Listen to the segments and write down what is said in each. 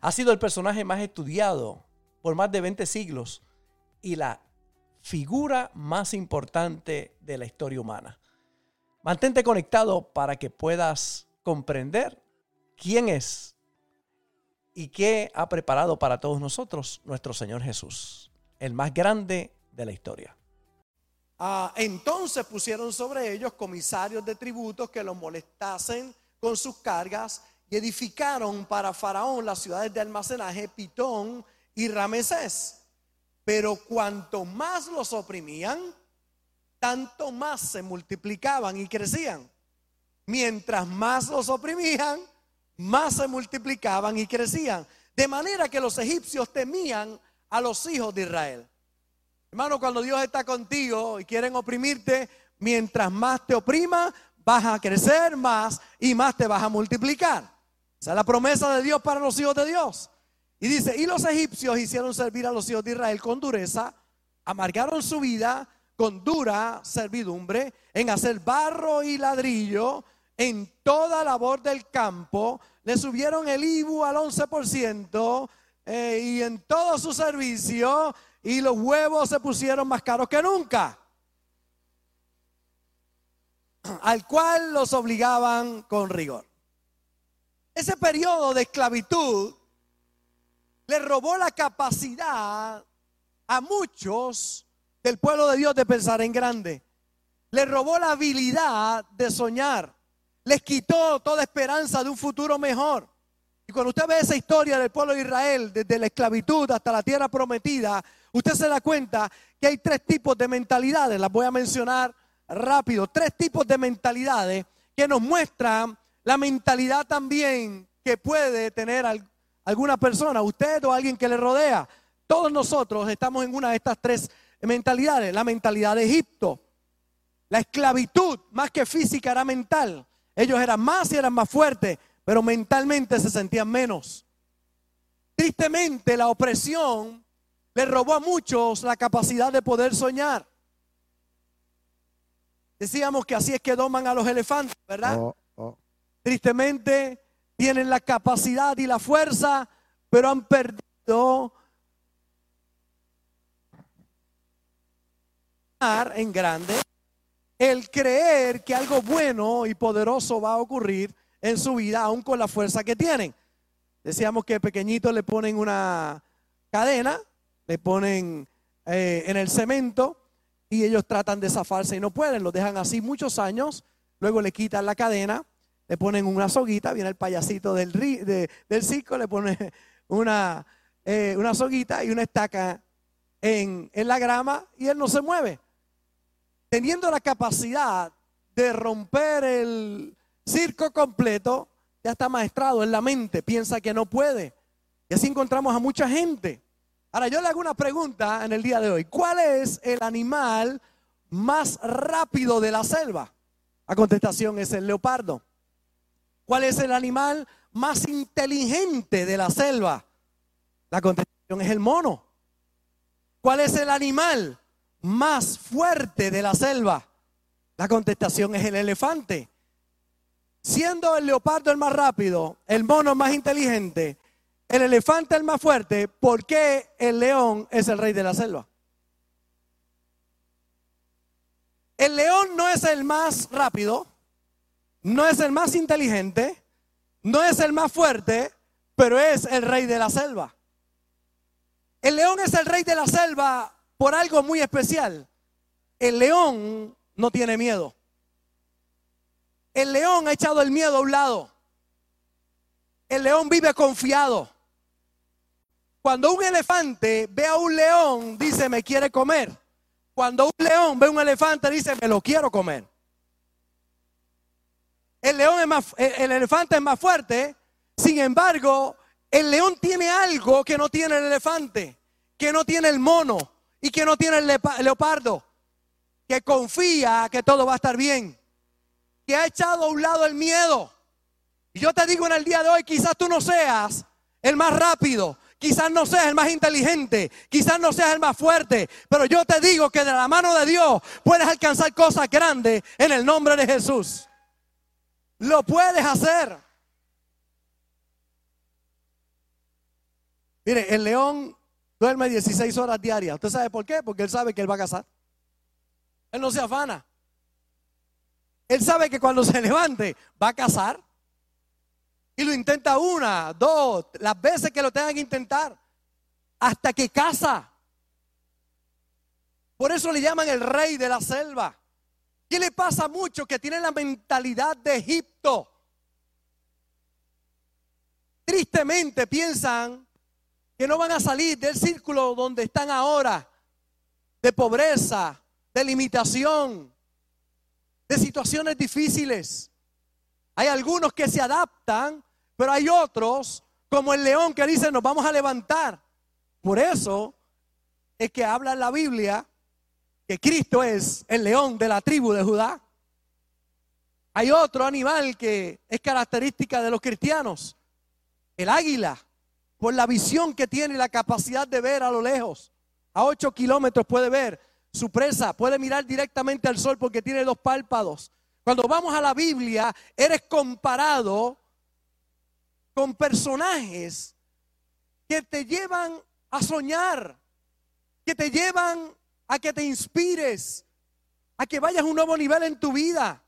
Ha sido el personaje más estudiado por más de 20 siglos y la figura más importante de la historia humana. Mantente conectado para que puedas comprender quién es y qué ha preparado para todos nosotros nuestro Señor Jesús, el más grande de la historia. Ah, entonces pusieron sobre ellos comisarios de tributos que los molestasen con sus cargas y edificaron para Faraón las ciudades de almacenaje Pitón y Ramesés. Pero cuanto más los oprimían, tanto más se multiplicaban y crecían. Mientras más los oprimían, más se multiplicaban y crecían. De manera que los egipcios temían a los hijos de Israel. Hermano, cuando Dios está contigo y quieren oprimirte, mientras más te oprima, vas a crecer más y más te vas a multiplicar. Esa es la promesa de Dios para los hijos de Dios. Y dice, y los egipcios hicieron servir a los hijos de Israel con dureza, amargaron su vida con dura servidumbre en hacer barro y ladrillo en toda labor del campo, le subieron el IBU al 11% eh, y en todo su servicio y los huevos se pusieron más caros que nunca, al cual los obligaban con rigor. Ese periodo de esclavitud le robó la capacidad a muchos del pueblo de Dios de pensar en grande. Le robó la habilidad de soñar. Les quitó toda esperanza de un futuro mejor. Y cuando usted ve esa historia del pueblo de Israel, desde la esclavitud hasta la tierra prometida, usted se da cuenta que hay tres tipos de mentalidades. Las voy a mencionar rápido. Tres tipos de mentalidades que nos muestran la mentalidad también que puede tener alguna persona, usted o alguien que le rodea. Todos nosotros estamos en una de estas tres mentalidades. La mentalidad de Egipto. La esclavitud, más que física, era mental. Ellos eran más y eran más fuertes, pero mentalmente se sentían menos. Tristemente, la opresión le robó a muchos la capacidad de poder soñar. Decíamos que así es que doman a los elefantes, ¿verdad? Oh. Tristemente tienen la capacidad y la fuerza, pero han perdido en grande el creer que algo bueno y poderoso va a ocurrir en su vida, aún con la fuerza que tienen. Decíamos que pequeñitos le ponen una cadena, le ponen eh, en el cemento y ellos tratan de zafarse y no pueden, lo dejan así muchos años, luego le quitan la cadena le ponen una soguita, viene el payasito del, del circo, le pone una, eh, una soguita y una estaca en, en la grama y él no se mueve. Teniendo la capacidad de romper el circo completo, ya está maestrado en la mente, piensa que no puede. Y así encontramos a mucha gente. Ahora yo le hago una pregunta en el día de hoy. ¿Cuál es el animal más rápido de la selva? La contestación es el leopardo. ¿Cuál es el animal más inteligente de la selva? La contestación es el mono. ¿Cuál es el animal más fuerte de la selva? La contestación es el elefante. Siendo el leopardo el más rápido, el mono más inteligente, el elefante el más fuerte, ¿por qué el león es el rey de la selva? El león no es el más rápido, no es el más inteligente, no es el más fuerte, pero es el rey de la selva. El león es el rey de la selva por algo muy especial. El león no tiene miedo. El león ha echado el miedo a un lado. El león vive confiado. Cuando un elefante ve a un león, dice, me quiere comer. Cuando un león ve a un elefante, dice, me lo quiero comer. El león es más, el elefante es más fuerte, sin embargo, El león tiene algo que no tiene el elefante, que no tiene el mono y que no tiene el leopardo, que confía que todo va a estar bien, que ha echado a un lado el miedo. Y yo te digo en el día de hoy, quizás tú no seas el más rápido, quizás no seas el más inteligente, quizás no seas el más fuerte, pero yo te digo que de la mano de Dios puedes alcanzar cosas grandes en el nombre de Jesús. Lo puedes hacer. Mire, el león duerme 16 horas diarias. ¿Usted sabe por qué? Porque él sabe que él va a cazar. Él no se afana. Él sabe que cuando se levante va a cazar. Y lo intenta una, dos, las veces que lo tengan que intentar. Hasta que caza. Por eso le llaman el rey de la selva. ¿Qué le pasa mucho? Que tiene la mentalidad de Egipto. Tristemente piensan que no van a salir del círculo donde están ahora, de pobreza, de limitación, de situaciones difíciles. Hay algunos que se adaptan, pero hay otros, como el león que dice, nos vamos a levantar. Por eso es que habla en la Biblia que Cristo es el león de la tribu de Judá. Hay otro animal que es característica de los cristianos, el águila por la visión que tiene y la capacidad de ver a lo lejos. A 8 kilómetros puede ver su presa, puede mirar directamente al sol porque tiene dos párpados. Cuando vamos a la Biblia, eres comparado con personajes que te llevan a soñar, que te llevan a que te inspires, a que vayas a un nuevo nivel en tu vida.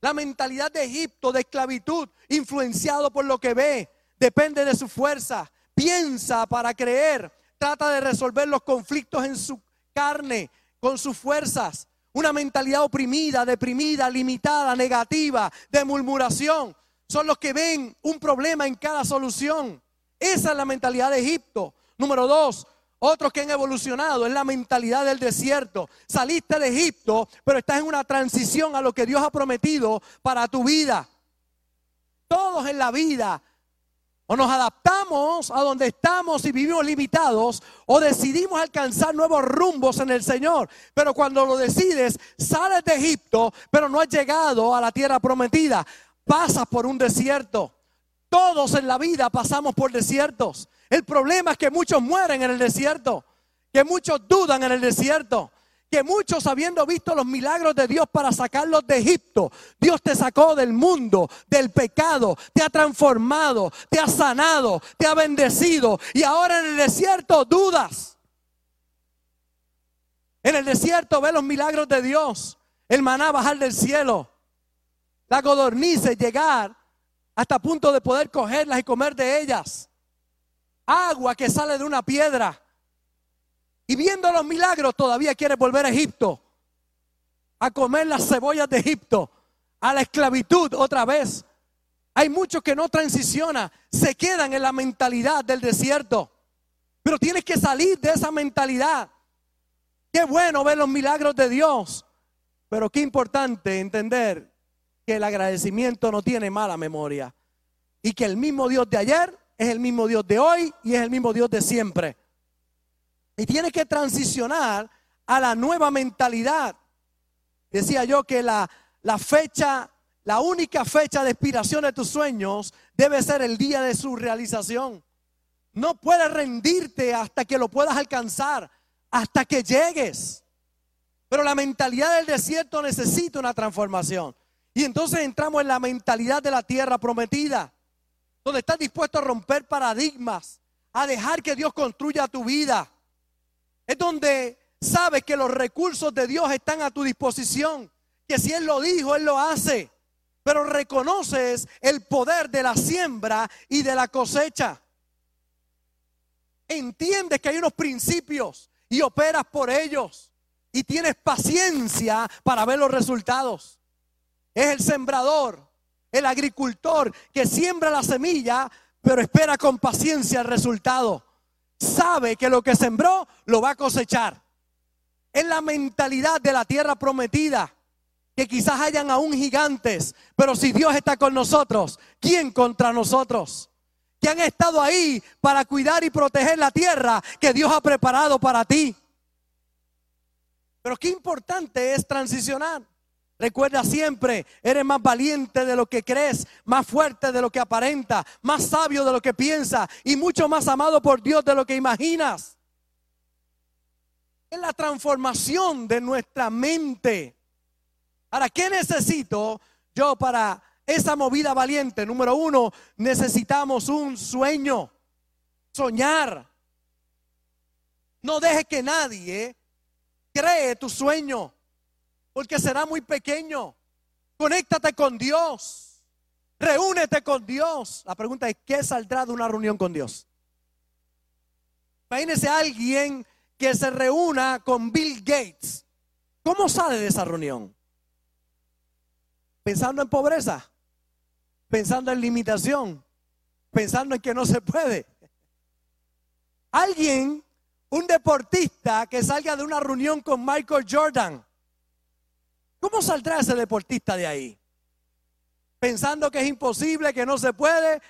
La mentalidad de Egipto, de esclavitud, influenciado por lo que ve, depende de su fuerza, piensa para creer, trata de resolver los conflictos en su carne, con sus fuerzas. Una mentalidad oprimida, deprimida, limitada, negativa, de murmuración. Son los que ven un problema en cada solución. Esa es la mentalidad de Egipto. Número dos, otros que han evolucionado es la mentalidad del desierto. Saliste de Egipto, pero estás en una transición a lo que Dios ha prometido para tu vida. Todos en la vida o nos adaptamos a donde estamos y vivimos limitados, o decidimos alcanzar nuevos rumbos en el Señor. Pero cuando lo decides, sales de Egipto, pero no has llegado a la tierra prometida. Pasas por un desierto. Todos en la vida pasamos por desiertos. El problema es que muchos mueren en el desierto, que muchos dudan en el desierto, que muchos habiendo visto los milagros de Dios para sacarlos de Egipto, Dios te sacó del mundo, del pecado, te ha transformado, te ha sanado, te ha bendecido y ahora en el desierto dudas. En el desierto ve los milagros de Dios, el maná bajar del cielo, la codornices llegar hasta punto de poder cogerlas y comer de ellas, agua que sale de una piedra y viendo los milagros todavía quiere volver a Egipto, a comer las cebollas de Egipto, a la esclavitud otra vez. Hay muchos que no transicionan, se quedan en la mentalidad del desierto. Pero tienes que salir de esa mentalidad. Qué bueno ver los milagros de Dios, pero qué importante entender que el agradecimiento no tiene mala memoria y que el mismo Dios de ayer es el mismo Dios de hoy y es el mismo Dios de siempre. Y tiene que transicionar a la nueva mentalidad. Decía yo que la, la fecha, la única fecha de expiración de tus sueños debe ser el día de su realización. No puedes rendirte hasta que lo puedas alcanzar, hasta que llegues. Pero la mentalidad del desierto necesita una transformación. Y entonces entramos en la mentalidad de la tierra prometida, donde estás dispuesto a romper paradigmas, a dejar que Dios construya tu vida, es donde sabes que los recursos de Dios están a tu disposición, que si Él lo dijo, Él lo hace, pero reconoces el poder de la siembra y de la cosecha. Entiendes que hay unos principios y operas por ellos y tienes paciencia para ver los resultados. Es el sembrador, el agricultor que siembra la semilla, pero espera con paciencia el resultado sabe que lo que sembró lo va a cosechar. Es la mentalidad de la tierra prometida. Que quizás hayan aún gigantes, pero si Dios está con nosotros, ¿quién contra nosotros? que han estado ahí para cuidar y proteger la tierra que Dios ha preparado para ti. Pero qué importante es transicionar. Recuerda siempre, eres más valiente de lo que crees, más fuerte de lo que aparenta, más sabio de lo que piensa y mucho más amado por Dios de lo que imaginas. Es la transformación de nuestra mente. Ahora, ¿qué necesito yo para esa movida valiente? Número uno, necesitamos un sueño, soñar. No dejes que nadie cree tu sueño porque será muy pequeño. Conéctate con Dios. Reúnete con Dios. La pregunta es, ¿qué saldrá de una reunión con Dios? Imagínese a alguien que se reúna con Bill Gates. ¿Cómo sale de esa reunión? Pensando en pobreza, pensando en limitación, pensando en que no se puede. Alguien, un deportista que salga de una reunión con Michael Jordan, ¿Cómo saldrá ese deportista de ahí? Pensando que es imposible, que no se puede,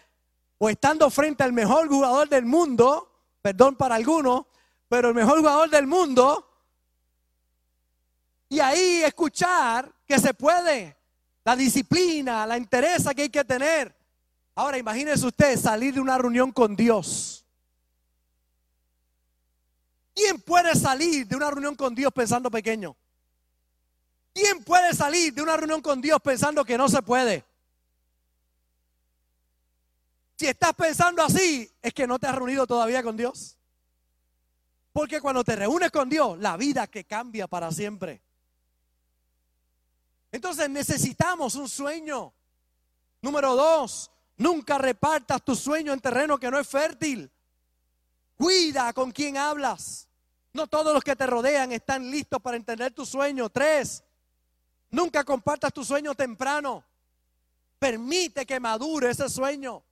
o estando frente al mejor jugador del mundo, perdón para algunos, pero el mejor jugador del mundo, y ahí escuchar que se puede, la disciplina, la interesa que hay que tener. Ahora imagínese usted salir de una reunión con Dios. ¿Quién puede salir de una reunión con Dios pensando pequeño? ¿Quién puede salir de una reunión con Dios pensando que no se puede? Si estás pensando así, es que no te has reunido todavía con Dios. Porque cuando te reúnes con Dios, la vida que cambia para siempre. Entonces necesitamos un sueño. Número dos, nunca repartas tu sueño en terreno que no es fértil. Cuida con quién hablas. No todos los que te rodean están listos para entender tu sueño. Tres, Nunca compartas tu sueño temprano. Permite que madure ese sueño.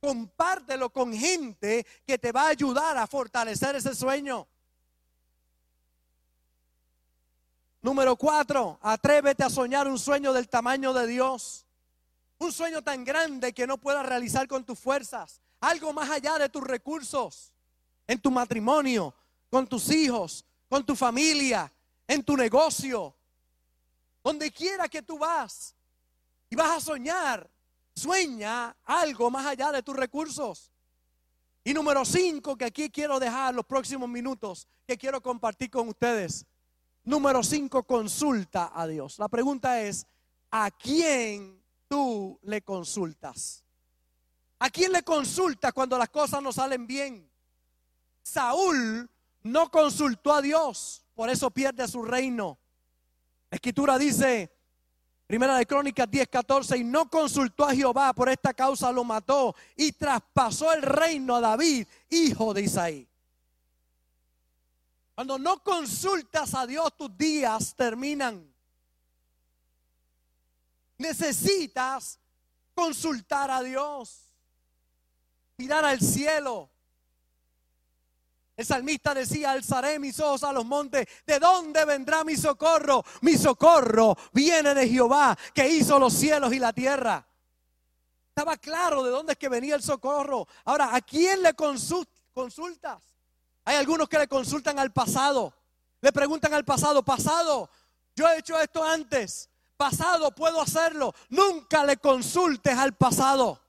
Compártelo con gente que te va a ayudar a fortalecer ese sueño. Número cuatro, atrévete a soñar un sueño del tamaño de Dios. Un sueño tan grande que no puedas realizar con tus fuerzas. Algo más allá de tus recursos. En tu matrimonio, con tus hijos, con tu familia, en tu negocio, donde quiera que tú vas y vas a soñar, sueña algo más allá de tus recursos. Y número cinco, que aquí quiero dejar los próximos minutos, que quiero compartir con ustedes. Número cinco, consulta a Dios. La pregunta es, ¿a quién tú le consultas? ¿A quién le consultas cuando las cosas no salen bien? Saúl no consultó a Dios, por eso pierde su reino. Escritura dice, Primera de Crónicas 10, 14, y no consultó a Jehová, por esta causa lo mató y traspasó el reino a David, hijo de Isaí. Cuando no consultas a Dios, tus días terminan. Necesitas consultar a Dios, mirar al cielo, el salmista decía, alzaré mis ojos a los montes. ¿De dónde vendrá mi socorro? Mi socorro viene de Jehová, que hizo los cielos y la tierra. Estaba claro de dónde es que venía el socorro. Ahora, ¿a quién le consultas? Hay algunos que le consultan al pasado. Le preguntan al pasado, pasado, yo he hecho esto antes. Pasado, puedo hacerlo. Nunca le consultes al pasado.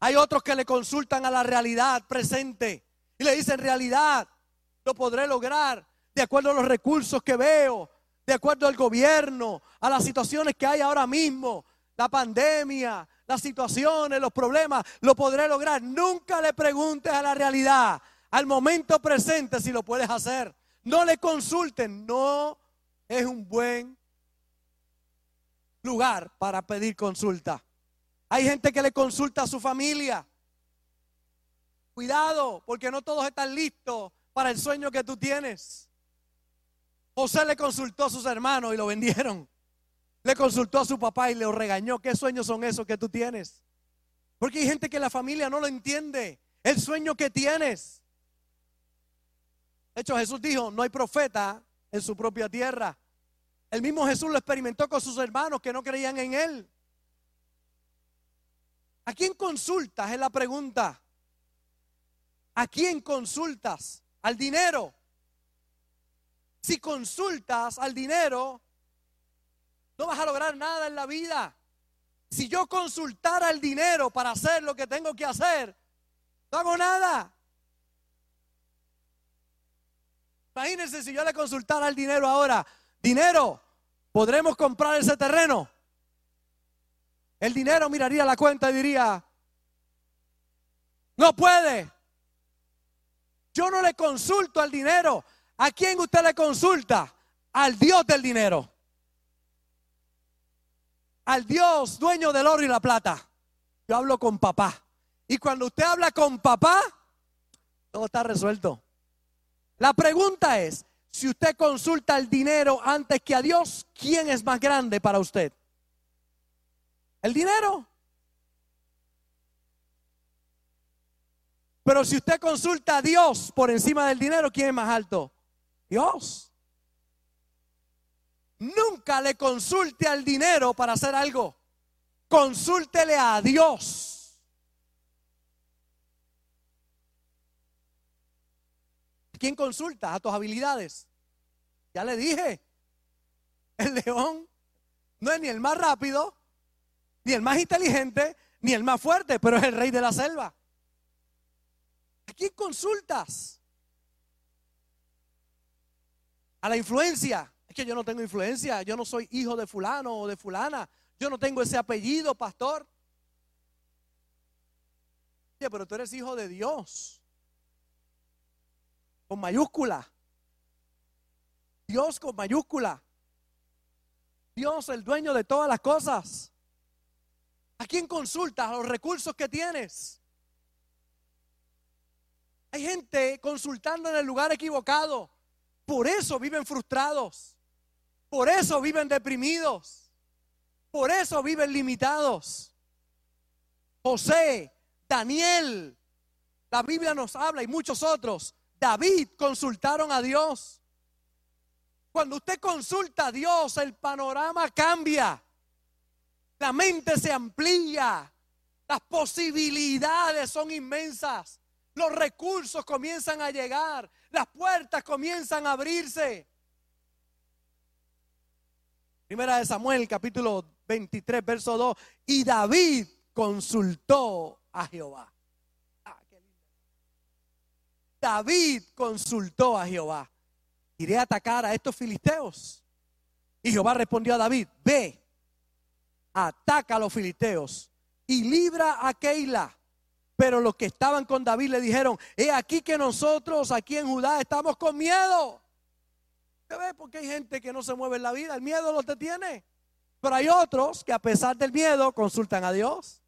Hay otros que le consultan a la realidad presente. Y le dice, en realidad, lo podré lograr de acuerdo a los recursos que veo, de acuerdo al gobierno, a las situaciones que hay ahora mismo, la pandemia, las situaciones, los problemas, lo podré lograr. Nunca le preguntes a la realidad, al momento presente si lo puedes hacer. No le consulten, no es un buen lugar para pedir consulta. Hay gente que le consulta a su familia. Cuidado, porque no todos están listos para el sueño que tú tienes. José le consultó a sus hermanos y lo vendieron. Le consultó a su papá y le regañó. ¿Qué sueños son esos que tú tienes? Porque hay gente que la familia no lo entiende. El sueño que tienes. De hecho, Jesús dijo, no hay profeta en su propia tierra. El mismo Jesús lo experimentó con sus hermanos que no creían en él. ¿A quién consultas? Es la pregunta. ¿A quién consultas? Al dinero. Si consultas al dinero, no vas a lograr nada en la vida. Si yo consultara al dinero para hacer lo que tengo que hacer, no hago nada. Imagínense si yo le consultara al dinero ahora, dinero, ¿podremos comprar ese terreno? El dinero miraría la cuenta y diría, no puede. Yo no le consulto al dinero. ¿A quién usted le consulta? Al Dios del dinero. Al Dios dueño del oro y la plata. Yo hablo con papá. Y cuando usted habla con papá, todo está resuelto. La pregunta es, si usted consulta al dinero antes que a Dios, ¿quién es más grande para usted? El dinero. Pero si usted consulta a Dios por encima del dinero, ¿quién es más alto? Dios. Nunca le consulte al dinero para hacer algo. Consúltele a Dios. ¿Quién consulta? A tus habilidades. Ya le dije. El león no es ni el más rápido, ni el más inteligente, ni el más fuerte, pero es el rey de la selva. ¿A quién consultas? A la influencia. Es que yo no tengo influencia, yo no soy hijo de fulano o de fulana, yo no tengo ese apellido, pastor. Oye, pero tú eres hijo de Dios. Con mayúscula. Dios con mayúscula. Dios el dueño de todas las cosas. ¿A quién consultas? A los recursos que tienes. Hay gente consultando en el lugar equivocado. Por eso viven frustrados. Por eso viven deprimidos. Por eso viven limitados. José, Daniel, la Biblia nos habla y muchos otros. David consultaron a Dios. Cuando usted consulta a Dios, el panorama cambia. La mente se amplía. Las posibilidades son inmensas. Los recursos comienzan a llegar. Las puertas comienzan a abrirse. Primera de Samuel, capítulo 23, verso 2. Y David consultó a Jehová. Ah, David consultó a Jehová. Iré a atacar a estos filisteos. Y Jehová respondió a David, ve ataca a los filisteos y libra a Keila. Pero los que estaban con David le dijeron, he aquí que nosotros aquí en Judá estamos con miedo. ¿Usted ve? Porque hay gente que no se mueve en la vida, el miedo lo detiene. Pero hay otros que a pesar del miedo consultan a Dios.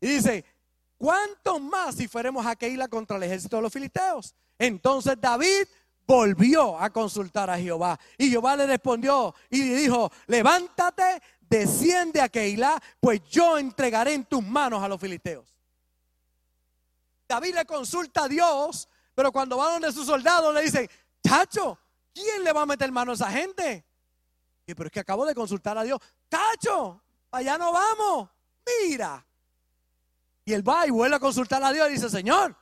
Y dice, ¿cuánto más si fuéramos a Keila contra el ejército de los filisteos? Entonces David volvió a consultar a Jehová. Y Jehová le respondió y dijo, levántate, desciende a Keilah, pues yo entregaré en tus manos a los filisteos. David le consulta a Dios, pero cuando va donde sus soldados le dicen, Tacho, ¿quién le va a meter mano a esa gente? Y, pero es que acabo de consultar a Dios, Tacho, allá no vamos, mira. Y él va y vuelve a consultar a Dios y dice, Señor,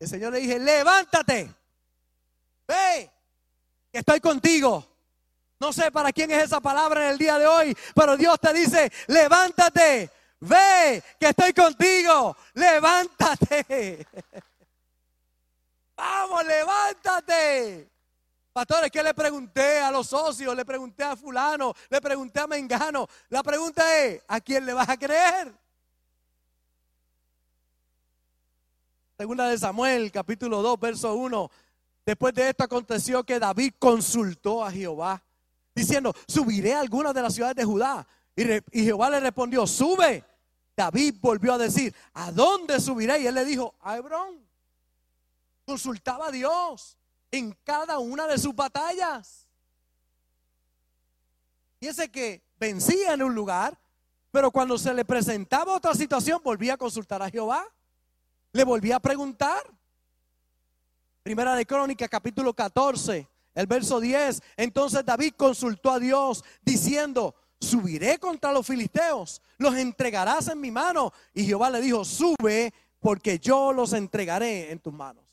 el Señor le dije, levántate, ve, que estoy contigo. No sé para quién es esa palabra en el día de hoy, pero Dios te dice, levántate, ve, que estoy contigo, levántate. Vamos, levántate. Pastores, ¿qué le pregunté a los socios? Le pregunté a fulano, le pregunté a Mengano. La pregunta es, ¿a quién le vas a creer? Segunda de Samuel, capítulo 2, verso 1. Después de esto aconteció que David consultó a Jehová diciendo, subiré a algunas de las ciudades de Judá. Y, Jehová le respondió, sube. David volvió a decir, ¿a dónde subiré? Y él le dijo, a Hebrón. Consultaba a Dios en cada una de sus batallas. Y ese que vencía en un lugar, pero cuando se le presentaba otra situación, volvía a consultar a Jehová. Le volvía a preguntar. Primera de Crónica, capítulo 14, el verso 10, entonces David consultó a Dios diciendo, subiré contra los filisteos, los entregarás en mi mano. Y Jehová le dijo, sube porque yo los entregaré en tus manos.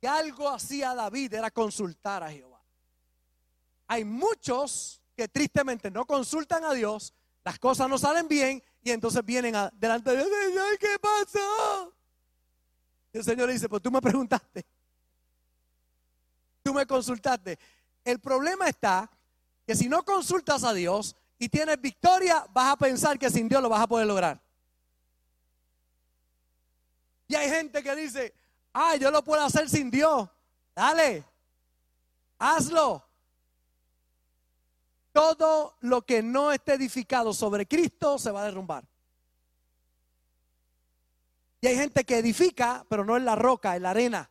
Y algo hacía David era consultar a Jehová. Hay muchos que tristemente no consultan a Dios, las cosas no salen bien y entonces vienen delante de Dios, ¿qué pasó? El Señor le dice, pues tú me preguntaste, tú me consultaste. El problema está que si no consultas a Dios y tienes victoria, vas a pensar que sin Dios lo vas a poder lograr. Y hay gente que dice, ah, yo lo puedo hacer sin Dios. Dale, hazlo. Todo lo que no esté edificado sobre Cristo se va a derrumbar. Y hay gente que edifica, pero no en la roca, en la arena.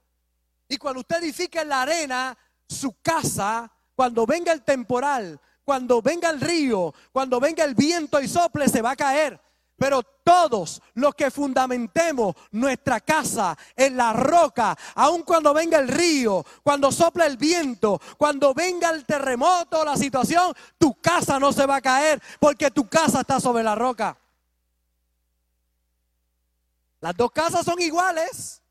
Y cuando usted edifica en la arena, su casa cuando venga el temporal, cuando venga el río, cuando venga el viento y sople, se va a caer. Pero todos los que fundamentemos nuestra casa en la roca, aun cuando venga el río, cuando sople el viento, cuando venga el terremoto, la situación, tu casa no se va a caer porque tu casa está sobre la roca. Las dos casas son iguales,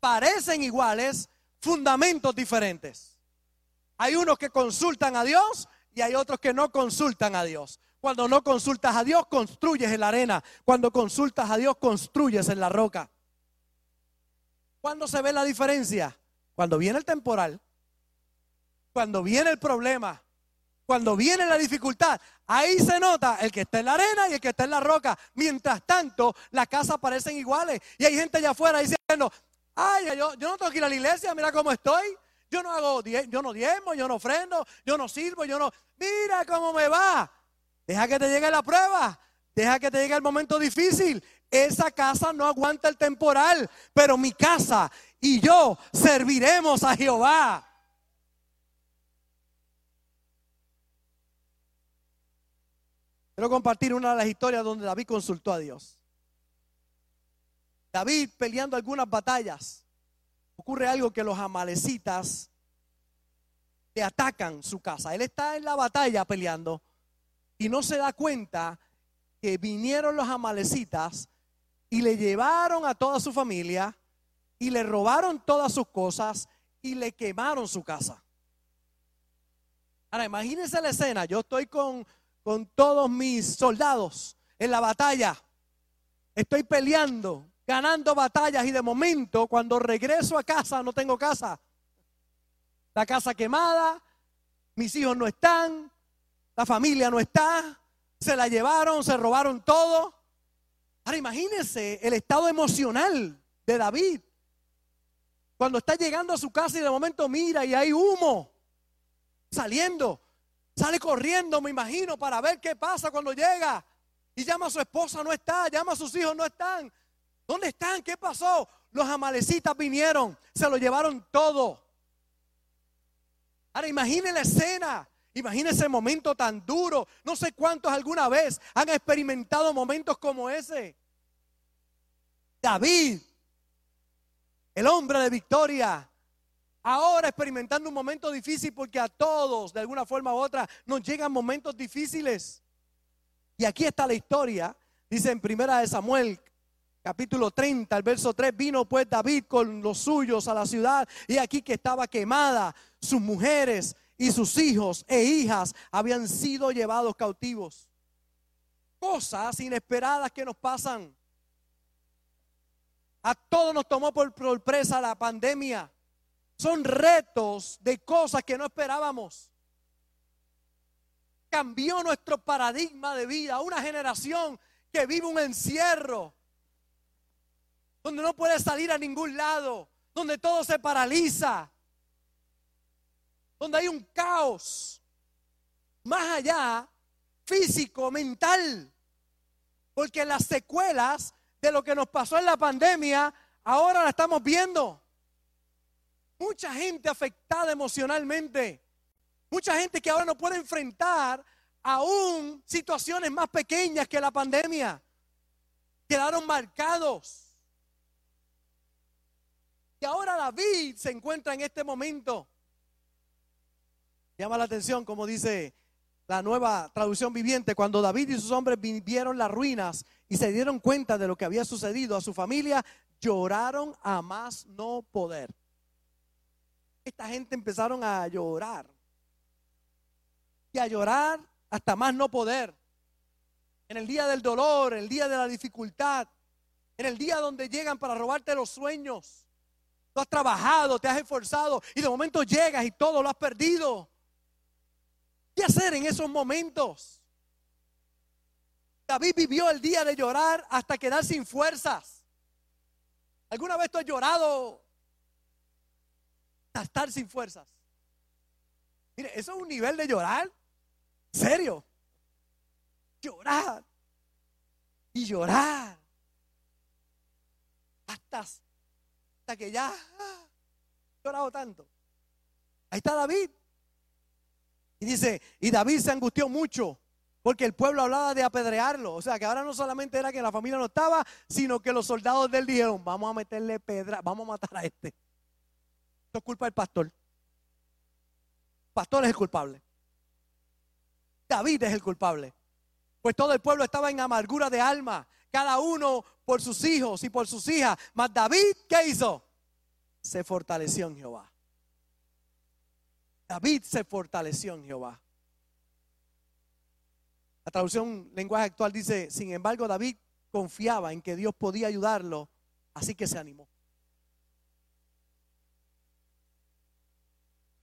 parecen iguales, fundamentos diferentes. Hay unos que consultan a Dios y hay otros que no consultan a Dios. Cuando no consultas a Dios, construyes en la arena. Cuando consultas a Dios, construyes en la roca. ¿Cuándo se ve la diferencia? Cuando viene el temporal, cuando viene el problema, cuando viene la dificultad, ahí se nota el que está en la arena y el que está en la roca. Mientras tanto, las casas parecen iguales. Y hay gente allá afuera diciendo, ay, yo, no tengo que ir a la iglesia, mira cómo estoy. Yo no hago, yo no diezmo, yo no ofrendo, yo no sirvo, yo no. Mira cómo me va. Deja que te llegue la prueba. Deja que te llegue el momento difícil. Esa casa no aguanta el temporal, pero mi casa y yo serviremos a Jehová. Quiero compartir una de las historias donde David consultó a Dios. David peleando algunas batallas ocurre algo que los amalecitas le atacan su casa. Él está en la batalla peleando y no se da cuenta que vinieron los amalecitas y le llevaron a toda su familia y le robaron todas sus cosas y le quemaron su casa. Ahora, imagínense la escena. Yo estoy con, con todos mis soldados en la batalla. Estoy peleando ganando batallas y de momento cuando regreso a casa no tengo casa. La casa quemada, mis hijos no están, la familia no está, se la llevaron, se robaron todo. Ahora imagínense el estado emocional de David. Cuando está llegando a su casa y de momento mira y hay humo saliendo. Sale corriendo, me imagino, para ver qué pasa cuando llega. Y llama a su esposa, no está, llama a sus hijos, no están. ¿Dónde están? ¿Qué pasó? Los amalecitas vinieron, se lo llevaron todo. Ahora imagine la escena, imagine ese momento tan duro. No sé cuántos alguna vez han experimentado momentos como ese. David, el hombre de victoria, ahora experimentando un momento difícil porque a todos, de alguna forma u otra, nos llegan momentos difíciles. Y aquí está la historia, dice en primera de Samuel capítulo 30, el verso 3, vino pues David con los suyos a la ciudad y aquí que estaba quemada, sus mujeres y sus hijos e hijas habían sido llevados cautivos. Cosas inesperadas que nos pasan. A todos nos tomó por sorpresa la pandemia. Son retos de cosas que no esperábamos. Cambió nuestro paradigma de vida. Una generación que vive un encierro donde no puedes salir a ningún lado, donde todo se paraliza, donde hay un caos, más allá, físico, mental, porque las secuelas de lo que nos pasó en la pandemia, ahora la estamos viendo. Mucha gente afectada emocionalmente, mucha gente que ahora no puede enfrentar aún situaciones más pequeñas que la pandemia, quedaron marcados ahora David se encuentra en este momento. Llama la atención como dice la nueva traducción viviente, cuando David y sus hombres vieron las ruinas y se dieron cuenta de lo que había sucedido a su familia, lloraron a más no poder. Esta gente empezaron a llorar y a llorar hasta más no poder. En el día del dolor, en el día de la dificultad, en el día donde llegan para robarte los sueños. Tú has trabajado, te has esforzado y de momento llegas y todo lo has perdido. ¿Qué hacer en esos momentos? David vivió el día de llorar hasta quedar sin fuerzas. ¿Alguna vez tú has llorado hasta estar sin fuerzas? Mire, eso es un nivel de llorar. ¿Serio? Llorar. Y llorar. Hasta, hasta que ya ah, llorado tanto. Ahí está David. Y dice, y David se angustió mucho porque el pueblo hablaba de apedrearlo. O sea, que ahora no solamente era que la familia no estaba, sino que los soldados de él dijeron, vamos a meterle pedra, vamos a matar a este. Es culpa del pastor. Pastor es el culpable. David es el culpable. Pues todo el pueblo estaba en amargura de alma, cada uno por sus hijos y por sus hijas. Mas David, ¿qué hizo? Se fortaleció en Jehová. David se fortaleció en Jehová. La traducción lenguaje actual dice, sin embargo, David confiaba en que Dios podía ayudarlo, así que se animó.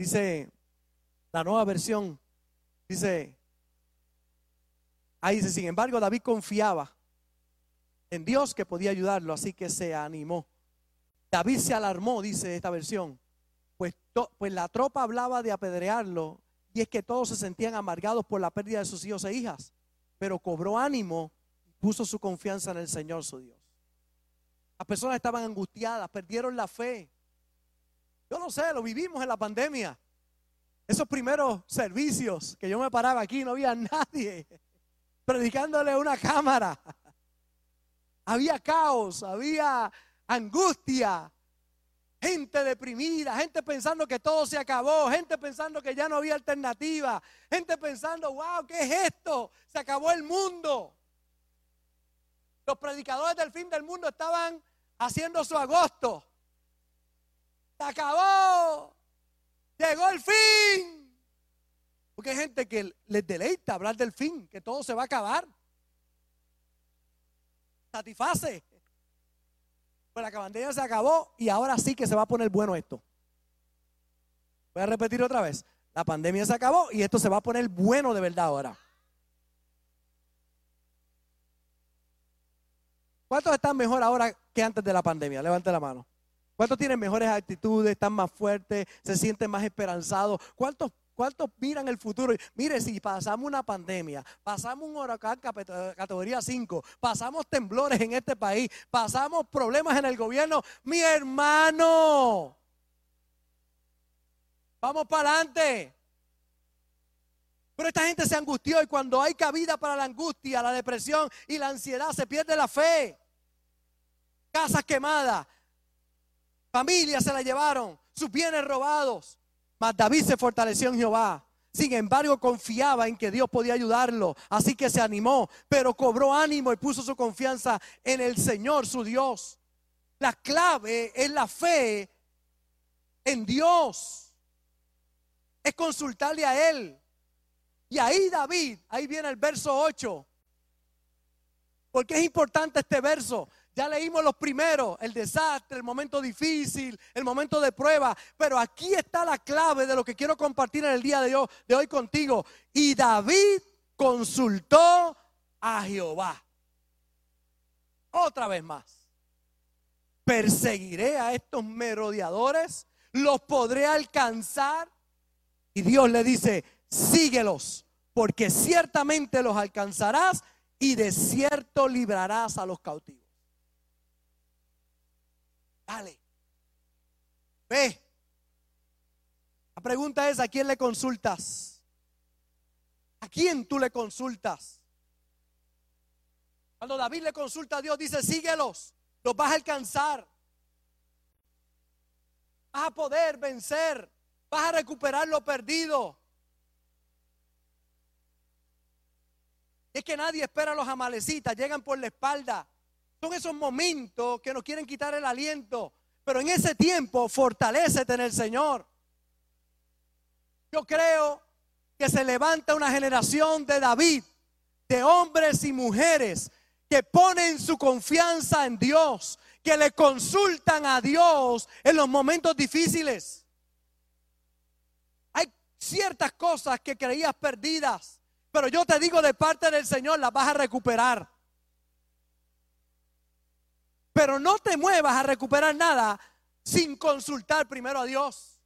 Dice la nueva versión, dice, ahí dice, sin embargo, David confiaba en Dios que podía ayudarlo, así que se animó. David se alarmó, dice esta versión, pues, pues la tropa hablaba de apedrearlo y es que todos se sentían amargados por la pérdida de sus hijos e hijas, pero cobró ánimo y puso su confianza en el Señor su Dios. Las personas estaban angustiadas, perdieron la fe. Yo no sé, lo vivimos en la pandemia. Esos primeros servicios que yo me paraba aquí, no había nadie predicándole a una cámara. Había caos, había angustia, Gente deprimida, gente pensando que todo se acabó, gente pensando que ya no había alternativa, gente pensando, wow, ¿qué es esto? Se acabó el mundo. Los predicadores del fin del mundo estaban haciendo su agosto. Se acabó. Llegó el fin. Porque hay gente que les deleita hablar del fin, que todo se va a acabar. Satisface. Pues la pandemia se acabó y ahora sí que se va a poner bueno esto. Voy a repetir otra vez. La pandemia se acabó y esto se va a poner bueno de verdad ahora. ¿Cuántos están mejor ahora que antes de la pandemia? Levante la mano. ¿Cuántos tienen mejores actitudes, están más fuertes, se sienten más esperanzados? ¿Cuántos ¿Cuántos miran el futuro? Mire, si pasamos una pandemia, pasamos un huracán categoría 5, pasamos temblores en este país, pasamos problemas en el gobierno, mi hermano, vamos para adelante. Pero esta gente se angustió y cuando hay cabida para la angustia, la depresión y la ansiedad, se pierde la fe. Casas quemadas, familias se la llevaron, sus bienes robados. Mas David se fortaleció en Jehová. Sin embargo, confiaba en que Dios podía ayudarlo. Así que se animó, pero cobró ánimo y puso su confianza en el Señor, su Dios. La clave es la fe en Dios. Es consultarle a Él. Y ahí David, ahí viene el verso 8. Porque es importante este verso. Ya leímos los primeros, el desastre, el momento difícil, el momento de prueba. Pero aquí está la clave de lo que quiero compartir en el día de hoy, de hoy contigo. Y David consultó a Jehová. Otra vez más. Perseguiré a estos merodeadores, los podré alcanzar. Y Dios le dice, síguelos, porque ciertamente los alcanzarás y de cierto librarás a los cautivos. Dale. Ve. La pregunta es, ¿a quién le consultas? ¿A quién tú le consultas? Cuando David le consulta a Dios, dice, síguelos, los vas a alcanzar. Vas a poder vencer, vas a recuperar lo perdido. Es que nadie espera a los amalecitas, llegan por la espalda. Son esos momentos que nos quieren quitar el aliento. Pero en ese tiempo, fortalecete en el Señor. Yo creo que se levanta una generación de David, de hombres y mujeres que ponen su confianza en Dios, que le consultan a Dios en los momentos difíciles. Hay ciertas cosas que creías perdidas, pero yo te digo de parte del Señor, las vas a recuperar. Pero no te muevas a recuperar nada sin consultar primero a Dios.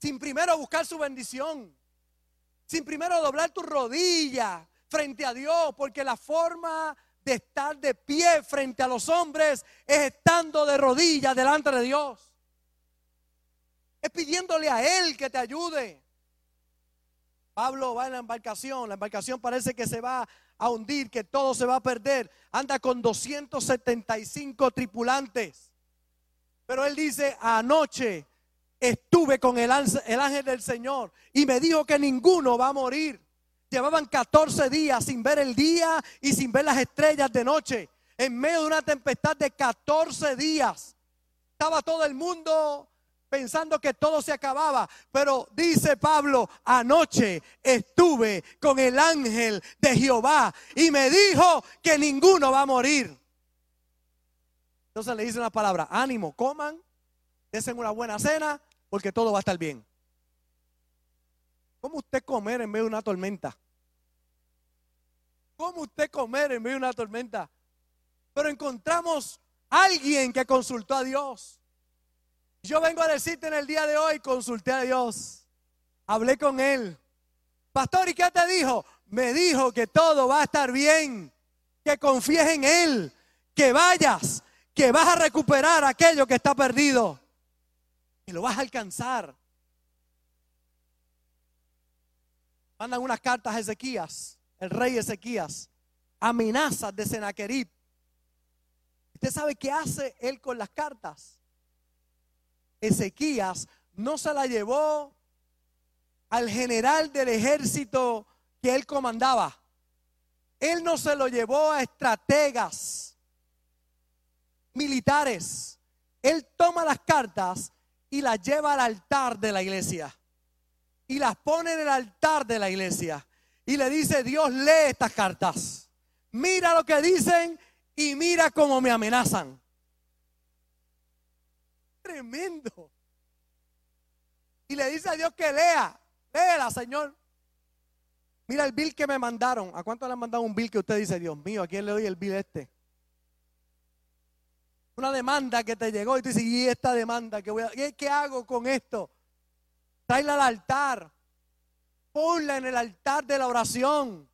Sin primero buscar su bendición. Sin primero doblar tu rodilla frente a Dios. Porque la forma de estar de pie frente a los hombres es estando de rodillas delante de Dios. Es pidiéndole a Él que te ayude. Pablo va en la embarcación, la embarcación parece que se va a hundir, que todo se va a perder. Anda con 275 tripulantes. Pero él dice, anoche estuve con el ángel, del Señor y me dijo que ninguno va a morir. Llevaban 14 días sin ver el día y sin ver las estrellas de noche. En medio de una tempestad de 14 días. Estaba todo el mundo pensando que todo se acababa. Pero dice Pablo, anoche estuve con el ángel de Jehová y me dijo que ninguno va a morir. Entonces le dice una palabra, ánimo, coman, desen una buena cena, porque todo va a estar bien. ¿Cómo usted comer en medio de una tormenta? ¿Cómo usted comer en medio de una tormenta? Pero encontramos a alguien que consultó a Dios. Yo vengo a decirte en el día de hoy, consulté a Dios. Hablé con Él. Pastor, ¿y qué te dijo? Me dijo que todo va a estar bien, que confíes en Él, que vayas, que vas a recuperar aquello que está perdido, que lo vas a alcanzar. Mandan unas cartas a Ezequías, el rey Ezequías, amenazas de Senaquerib. ¿Usted sabe qué hace él con las cartas? Ezequías no se la llevó al general del ejército que él comandaba. Él no se lo llevó a estrategas militares. Él toma las cartas y las lleva al altar de la iglesia. Y las pone en el altar de la iglesia. Y le dice, Dios lee estas cartas. Mira lo que dicen y mira cómo me amenazan. Tremendo. Y le dice a Dios que lea. Léela, Señor. Mira el bill que me mandaron. ¿A cuánto le han mandado un bill que usted dice, Dios mío, a quién le doy el bill este? Una demanda que te llegó y tú dices, ¿y esta demanda? ¿Qué, voy a, ¿qué, hago con esto? Tráela al altar. Ponla en el altar de la oración.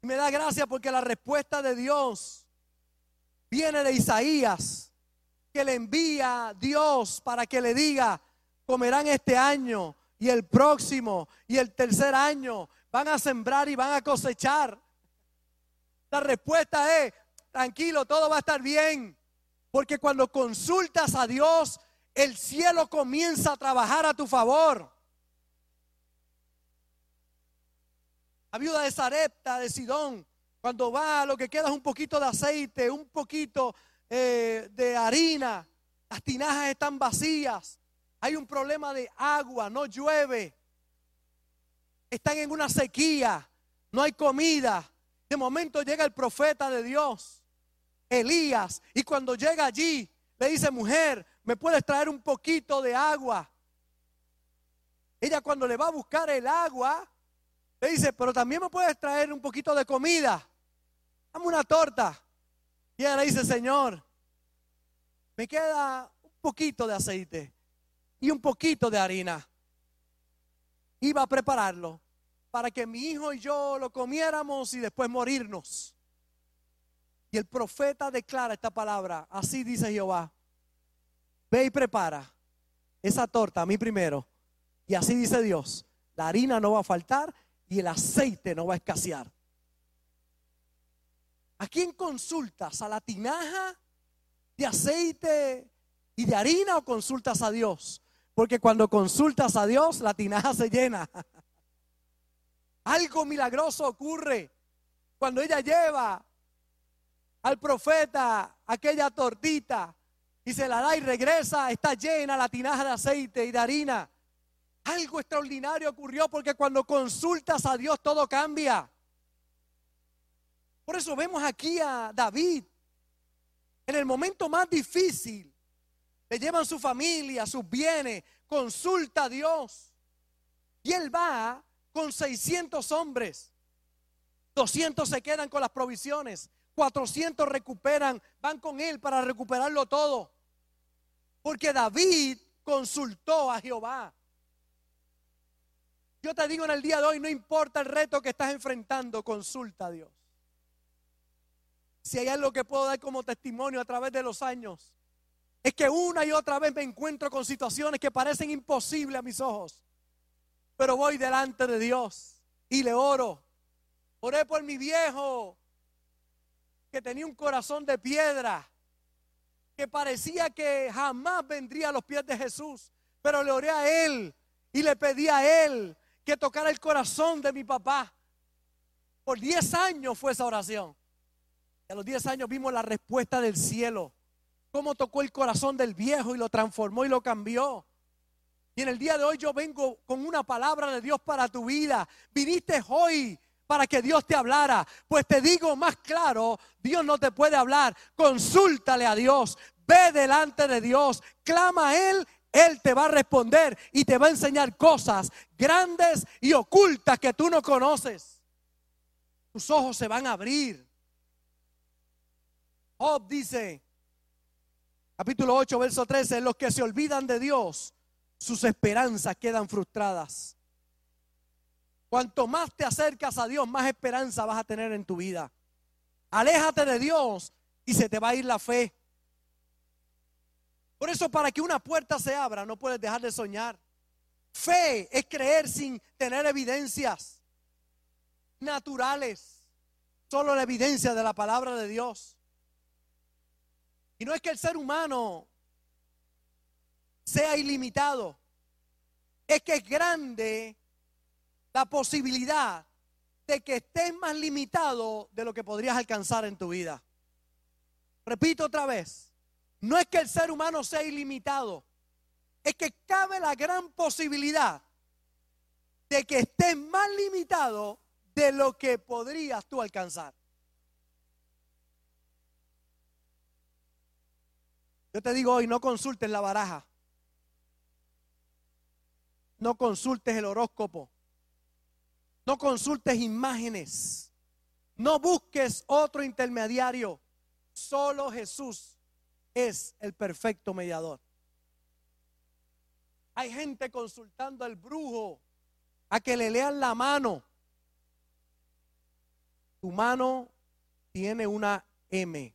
Y me da gracia porque la respuesta de Dios viene de Isaías que le envía Dios para que le diga, comerán este año y el próximo y el tercer año, van a sembrar y van a cosechar. La respuesta es, tranquilo, todo va a estar bien, porque cuando consultas a Dios, el cielo comienza a trabajar a tu favor. La viuda de Sarepta, de Sidón, cuando va, lo que queda es un poquito de aceite, un poquito eh, de harina, las tinajas están vacías, hay un problema de agua, no llueve, están en una sequía, no hay comida. De momento llega el profeta de Dios, Elías, y cuando llega allí, le dice, mujer, ¿me puedes traer un poquito de agua? Ella cuando le va a buscar el agua, le dice, pero también me puedes traer un poquito de comida. Dame una torta. Y ella le dice, Señor, me queda un poquito de aceite y un poquito de harina. Iba a prepararlo para que mi hijo y yo lo comiéramos y después morirnos. Y el profeta declara esta palabra, así dice Jehová, ve y prepara esa torta a mí primero. Y así dice Dios, la harina no va a faltar y el aceite no va a escasear. ¿A quién consultas? ¿A la tinaja de aceite y de harina o consultas a Dios? Porque cuando consultas a Dios, la tinaja se llena. Algo milagroso ocurre cuando ella lleva al profeta aquella tortita y se la da y regresa, está llena la tinaja de aceite y de harina. Algo extraordinario ocurrió porque cuando consultas a Dios todo cambia. Por eso vemos aquí a David en el momento más difícil. Le llevan su familia, sus bienes, consulta a Dios. Y él va con 600 hombres. 200 se quedan con las provisiones. 400 recuperan, van con él para recuperarlo todo. Porque David consultó a Jehová. Yo te digo en el día de hoy, no importa el reto que estás enfrentando, consulta a Dios. Si hay algo que puedo dar como testimonio a través de los años, es que una y otra vez me encuentro con situaciones que parecen imposibles a mis ojos. Pero voy delante de Dios y le oro. Oré por mi viejo que tenía un corazón de piedra, que parecía que jamás vendría a los pies de Jesús. Pero le oré a él y le pedí a él que tocara el corazón de mi papá. Por 10 años fue esa oración. A los 10 años vimos la respuesta del cielo. Cómo tocó el corazón del viejo y lo transformó y lo cambió. Y en el día de hoy yo vengo con una palabra de Dios para tu vida. Viniste hoy para que Dios te hablara. Pues te digo más claro, Dios no te puede hablar. Consúltale a Dios. Ve delante de Dios. Clama a Él. Él te va a responder y te va a enseñar cosas grandes y ocultas que tú no conoces. Tus ojos se van a abrir. Job dice, capítulo 8, verso 13, los que se olvidan de Dios, sus esperanzas quedan frustradas. Cuanto más te acercas a Dios, más esperanza vas a tener en tu vida. Aléjate de Dios y se te va a ir la fe. Por eso para que una puerta se abra no puedes dejar de soñar. Fe es creer sin tener evidencias naturales, solo la evidencia de la palabra de Dios. Y no es que el ser humano sea ilimitado, es que es grande la posibilidad de que estés más limitado de lo que podrías alcanzar en tu vida. Repito otra vez, no es que el ser humano sea ilimitado, es que cabe la gran posibilidad de que estés más limitado de lo que podrías tú alcanzar. Yo te digo hoy, no consultes la baraja. No consultes el horóscopo. No consultes imágenes. No busques otro intermediario. Solo Jesús es el perfecto mediador. Hay gente consultando al brujo a que le lean la mano. Tu mano tiene una M.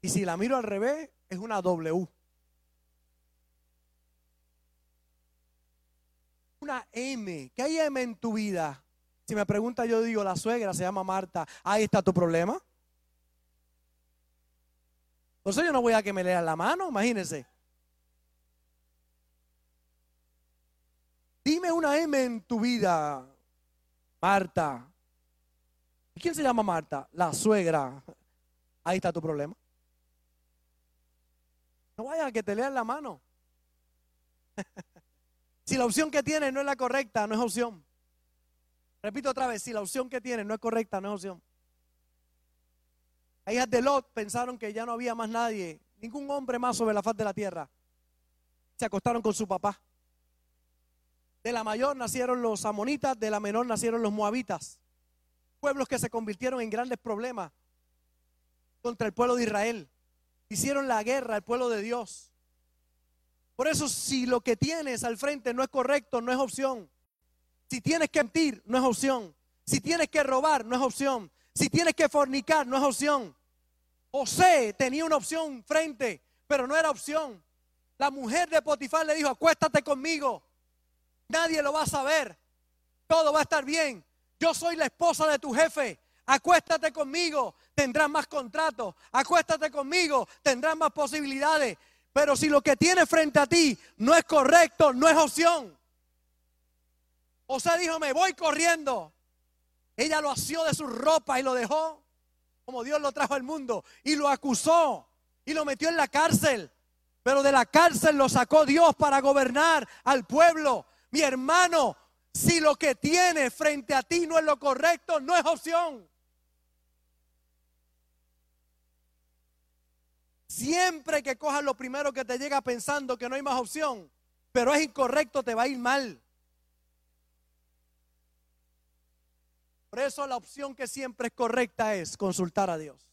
Y si la miro al revés, es una W. Una M. ¿Qué hay M en tu vida? Si me pregunta, yo digo, la suegra se llama Marta. Ahí está tu problema. Entonces yo no voy a que me lean la mano, imagínense. Dime una M en tu vida, Marta. ¿Y quién se llama Marta? La suegra. Ahí está tu problema. No vaya a que te lean la mano. si la opción que tienes no es la correcta, no es opción. Repito otra vez, si la opción que tienes no es correcta, no es opción. Las hijas de Lot pensaron que ya no había más nadie, ningún hombre más sobre la faz de la tierra. Se acostaron con su papá. De la mayor nacieron los amonitas, de la menor nacieron los moabitas. Pueblos que se convirtieron en grandes problemas contra el pueblo de Israel hicieron la guerra al pueblo de Dios. Por eso si lo que tienes al frente no es correcto, no es opción. Si tienes que mentir, no es opción. Si tienes que robar, no es opción. Si tienes que fornicar, no es opción. José tenía una opción frente, pero no era opción. La mujer de Potifar le dijo, acuéstate conmigo. Nadie lo va a saber. Todo va a estar bien. Yo soy la esposa de tu jefe. Acuéstate conmigo, tendrás más contratos. Acuéstate conmigo, tendrás más posibilidades. Pero si lo que tiene frente a ti no es correcto, no es opción. José dijo, me voy corriendo. Ella lo asió de su ropa y lo dejó como Dios lo trajo al mundo y lo acusó y lo metió en la cárcel. Pero de la cárcel lo sacó Dios para gobernar al pueblo. Mi hermano, si lo que tiene frente a ti no es lo correcto, no es opción. Siempre que cojas lo primero que te llega pensando que no hay más opción, pero es incorrecto, te va a ir mal. Por eso la opción que siempre es correcta es consultar a Dios.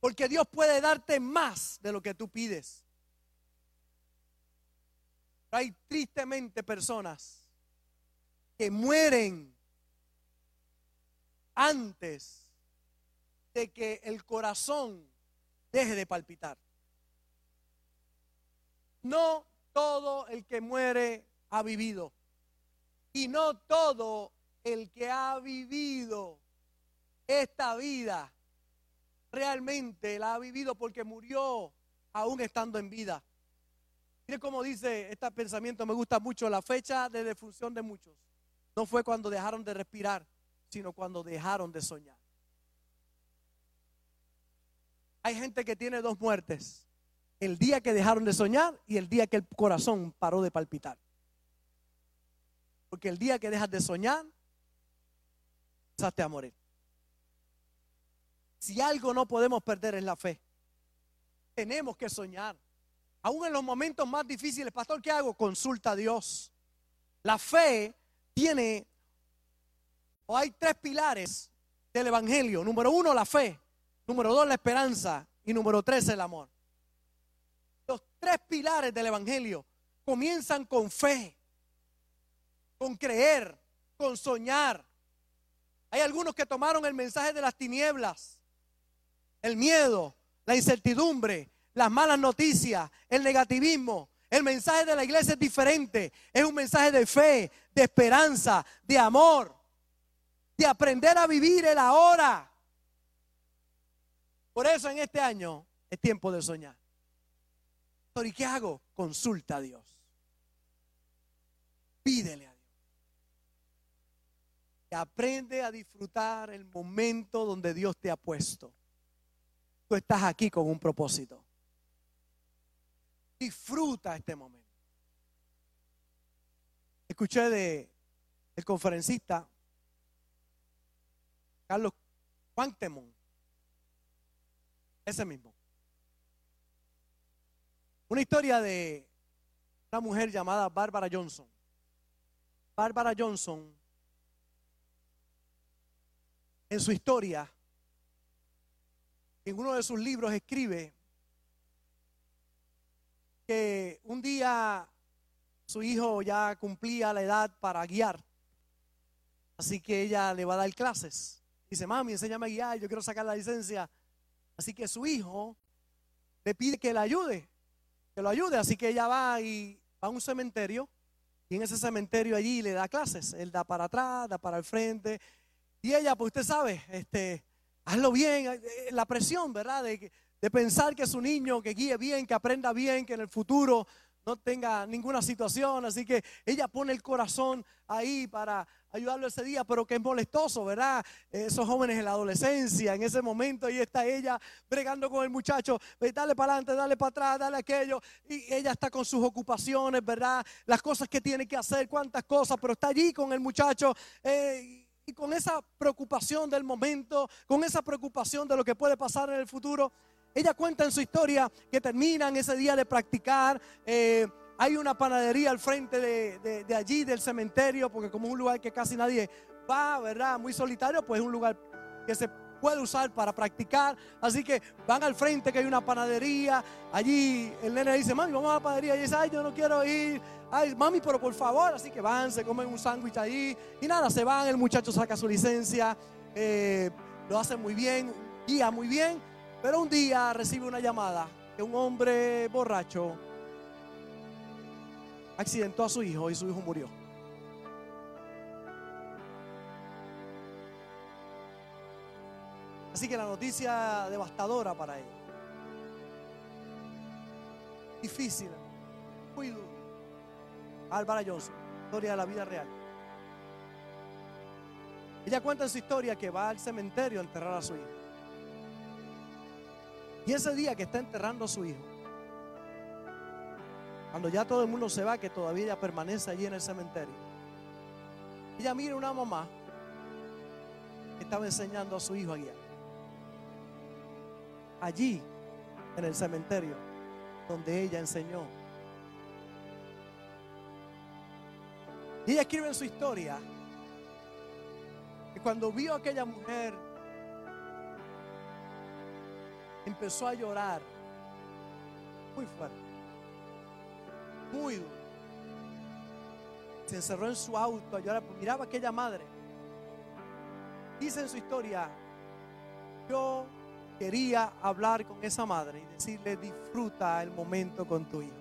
Porque Dios puede darte más de lo que tú pides. Hay tristemente personas que mueren antes de que el corazón deje de palpitar. No todo el que muere ha vivido. Y no todo el que ha vivido esta vida realmente la ha vivido porque murió aún estando en vida. Mire cómo dice este pensamiento, me gusta mucho, la fecha de defunción de muchos. No fue cuando dejaron de respirar, sino cuando dejaron de soñar. Hay gente que tiene dos muertes. El día que dejaron de soñar y el día que el corazón paró de palpitar. Porque el día que dejas de soñar, empezaste a morir. Si algo no podemos perder es la fe. Tenemos que soñar. Aún en los momentos más difíciles, pastor, ¿qué hago? Consulta a Dios. La fe tiene, o hay tres pilares del Evangelio. Número uno, la fe. Número dos, la esperanza. Y número tres, el amor. Los tres pilares del Evangelio comienzan con fe, con creer, con soñar. Hay algunos que tomaron el mensaje de las tinieblas, el miedo, la incertidumbre, las malas noticias, el negativismo. El mensaje de la iglesia es diferente. Es un mensaje de fe, de esperanza, de amor, de aprender a vivir el ahora. Por eso en este año es tiempo de soñar. ¿Y qué hago? Consulta a Dios. Pídele a Dios. Y aprende a disfrutar el momento donde Dios te ha puesto. Tú estás aquí con un propósito. Disfruta este momento. Escuché de el conferencista Carlos Cuantemón ese mismo. Una historia de una mujer llamada Bárbara Johnson. Bárbara Johnson, en su historia, en uno de sus libros escribe que un día su hijo ya cumplía la edad para guiar. Así que ella le va a dar clases. Dice, mami, enséñame a guiar, yo quiero sacar la licencia. Así que su hijo le pide que le ayude, que lo ayude. Así que ella va y va a un cementerio y en ese cementerio allí le da clases. Él da para atrás, da para el frente. Y ella, pues usted sabe, este, hazlo bien. Eh, eh, la presión, ¿verdad? De, de pensar que su niño, que guíe bien, que aprenda bien, que en el futuro no tenga ninguna situación. Así que ella pone el corazón ahí para ayudarlo ese día, pero que es molestoso, ¿verdad? Esos jóvenes en la adolescencia, en ese momento, ahí está ella bregando con el muchacho, dale para adelante, dale para atrás, dale aquello. Y ella está con sus ocupaciones, ¿verdad? Las cosas que tiene que hacer, cuántas cosas, pero está allí con el muchacho. Eh, y con esa preocupación del momento, con esa preocupación de lo que puede pasar en el futuro, ella cuenta en su historia que terminan ese día de practicar. Eh, hay una panadería al frente de, allí, del cementerio, porque como es un lugar que casi nadie va, ¿verdad? Muy solitario, pues es un lugar que se puede usar para practicar. Así que van al frente que hay una panadería. Allí el nene dice, mami, vamos a la panadería. Y dice, ay, yo no quiero ir. Ay, mami, pero por favor. Así que van, se comen un sándwich allí. Y nada, se van. El muchacho saca su licencia. Eh, lo hace muy bien, guía muy bien. Pero un día recibe una llamada que un hombre borracho accidentó a su hijo y su hijo murió. Así que la noticia devastadora para él. difícil, muy duro. Álvaro Johnson, historia de la vida real. Ella cuenta en su historia que va al cementerio a enterrar a su hijo. Y ese día que está enterrando a su hijo, cuando ya todo el mundo se va, que todavía ella permanece allí en el cementerio, ella mira una mamá que estaba enseñando a su hijo a guiar. Allí, en el cementerio, donde ella enseñó. Y ella escribe en su historia que cuando vio a aquella mujer, empezó a llorar muy fuerte, muy duro. Se encerró en su auto a llorar, miraba a aquella madre. Dice en su historia, yo quería hablar con esa madre y decirle, disfruta el momento con tu hijo.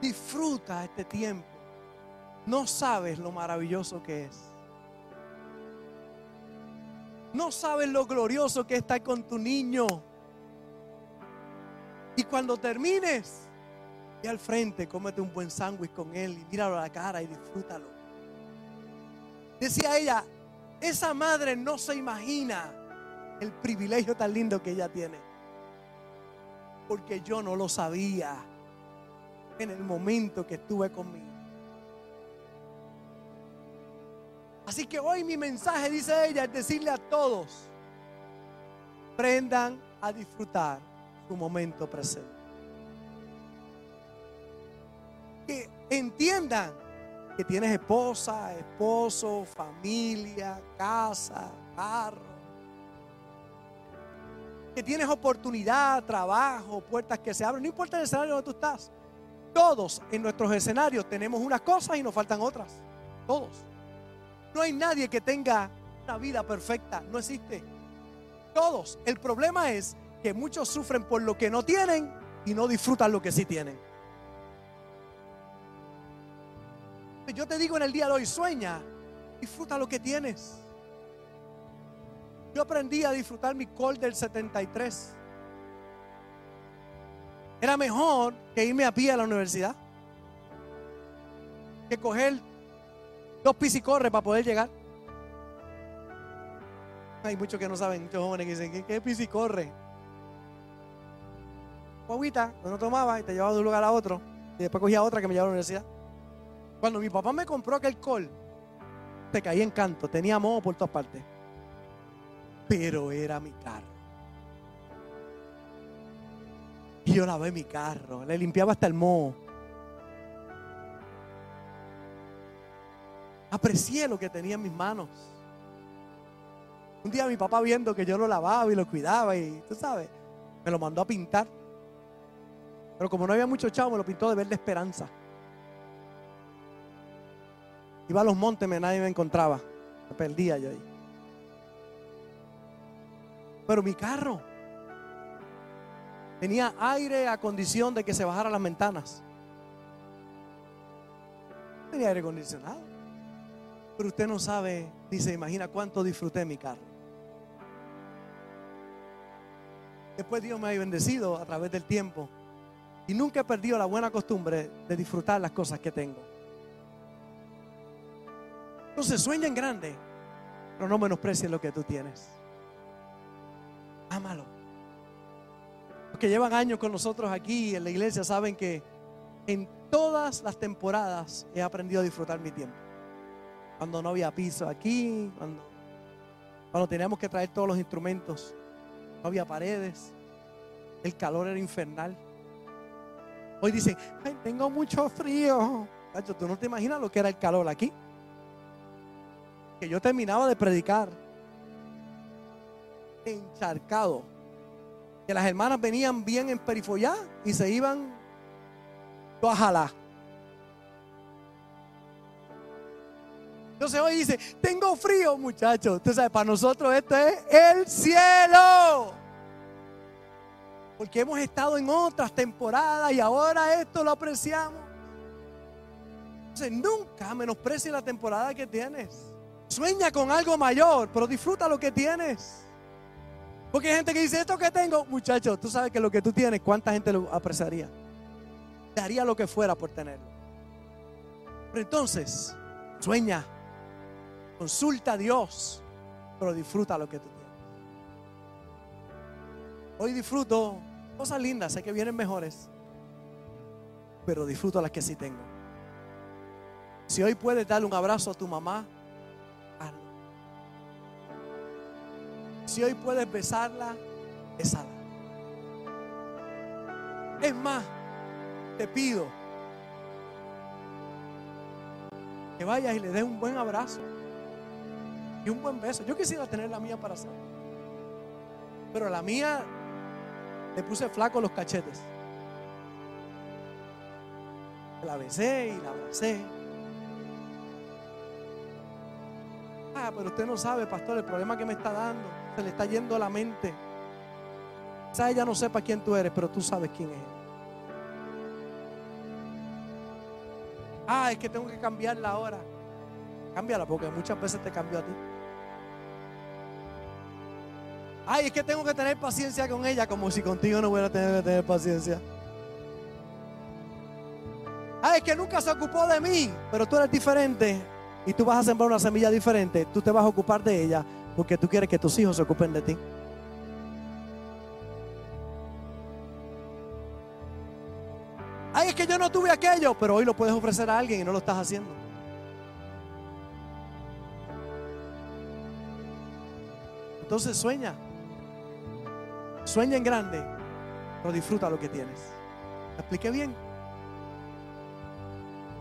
Disfruta este tiempo. No sabes lo maravilloso que es. No sabes lo glorioso que es estar con tu niño. Y cuando termines, ve al frente, cómete un buen sándwich con él y míralo a la cara y disfrútalo. Decía ella, esa madre no se imagina el privilegio tan lindo que ella tiene. Porque yo no lo sabía en el momento que estuve conmigo. Así que hoy mi mensaje, dice ella, es decirle a todos, aprendan a disfrutar su momento presente. Que entiendan que tienes esposa, esposo, familia, casa, carro. Que tienes oportunidad, trabajo, puertas que se abren. No importa el escenario donde tú estás. Todos en nuestros escenarios tenemos unas cosas y nos faltan otras. Todos. No hay nadie que tenga una vida perfecta. No existe. Todos. El problema es que muchos sufren por lo que no tienen y no disfrutan lo que sí tienen. Yo te digo en el día de hoy, sueña, disfruta lo que tienes. Yo aprendí a disfrutar mi call del 73. Era mejor que irme a pie a la universidad. Que coger dos piscicorres para poder llegar. Hay muchos que no saben, muchos jóvenes que dicen, ¿qué, qué piscicorre? Guaguita, no tomaba y te llevaba de un lugar a otro. Y después cogía otra que me llevaba a la universidad. Cuando mi papá me compró aquel col, te caí en canto, tenía moho por todas partes. Pero era mi carro. Y yo lavé mi carro, le limpiaba hasta el moho. Aprecié lo que tenía en mis manos. Un día mi papá viendo que yo lo lavaba y lo cuidaba y tú sabes, me lo mandó a pintar. Pero como no había mucho chavo, me lo pintó de verde esperanza. Iba a los montes, nadie me encontraba. Me perdía yo ahí. Pero mi carro tenía aire a condición de que se bajara las ventanas. Tenía aire acondicionado. Pero usted no sabe, ni se imagina cuánto disfruté mi carro. Después Dios me ha bendecido a través del tiempo. Y nunca he perdido la buena costumbre de disfrutar las cosas que tengo. Entonces sueña en grande, pero no menosprecies lo que tú tienes. Ámalo. Los que llevan años con nosotros aquí en la iglesia saben que en todas las temporadas he aprendido a disfrutar mi tiempo. Cuando no había piso aquí, cuando, teníamos que traer todos los instrumentos, no había paredes, el calor era infernal. Hoy dicen, Ay, tengo mucho frío. Cacho, tú no te imaginas lo que era el calor aquí que yo terminaba de predicar encharcado. Que las hermanas venían bien en perifollá y se iban todas jalar. Entonces hoy dice, tengo frío, muchachos. Usted sabe, para nosotros esto es el cielo. Porque hemos estado en otras temporadas y ahora esto lo apreciamos. Entonces nunca menosprecies la temporada que tienes. Sueña con algo mayor, pero disfruta lo que tienes. Porque hay gente que dice, esto que tengo, muchacho, tú sabes que lo que tú tienes, ¿cuánta gente lo apreciaría? Daría lo que fuera por tenerlo. Pero entonces, sueña, consulta a Dios, pero disfruta lo que tú tienes. Hoy disfruto cosas lindas, sé que vienen mejores, pero disfruto las que sí tengo. Si hoy puedes darle un abrazo a tu mamá, hazlo. Si hoy puedes besarla, besala. Es más, te pido que vayas y le des un buen abrazo y un buen beso. Yo quisiera tener la mía para hacer, pero la mía le puse flaco los cachetes. La besé y la abracé. Ah, pero usted no sabe, pastor, el problema que me está dando. Se le está yendo la mente. Quizás ella no sepa quién tú eres, pero tú sabes quién es. Ah, es que tengo que cambiarla ahora. Cámbiala porque muchas veces te cambió a ti. Ay, es que tengo que tener paciencia con ella, como si contigo no hubiera tenido que tener paciencia. Ay, es que nunca se ocupó de mí, pero tú eres diferente y tú vas a sembrar una semilla diferente. Tú te vas a ocupar de ella porque tú quieres que tus hijos se ocupen de ti. Ay, es que yo no tuve aquello, pero hoy lo puedes ofrecer a alguien y no lo estás haciendo. Entonces sueña. Sueña en grande, pero disfruta lo que tienes. ¿Me expliqué bien?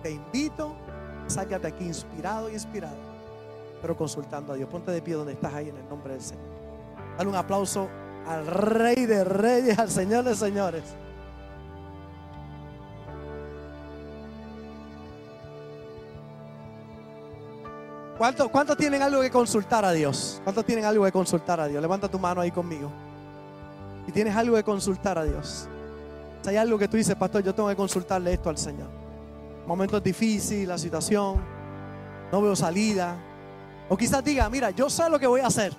Te invito, sácate aquí inspirado y inspirado, pero consultando a Dios. Ponte de pie donde estás ahí en el nombre del Señor. Dale un aplauso al Rey de Reyes, al Señor de Señores. ¿Cuántos cuánto tienen algo que consultar a Dios? ¿Cuántos tienen algo que consultar a Dios? Levanta tu mano ahí conmigo. Y tienes algo que consultar a Dios. Si hay algo que tú dices, pastor, yo tengo que consultarle esto al Señor. Momentos difíciles, la situación, no veo salida. O quizás diga, mira, yo sé lo que voy a hacer.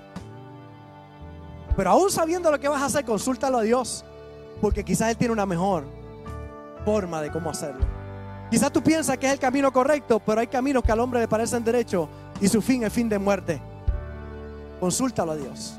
Pero aún sabiendo lo que vas a hacer, consúltalo a Dios. Porque quizás Él tiene una mejor forma de cómo hacerlo. Quizás tú piensas que es el camino correcto, pero hay caminos que al hombre le parecen derechos y su fin es fin de muerte. Consúltalo a Dios.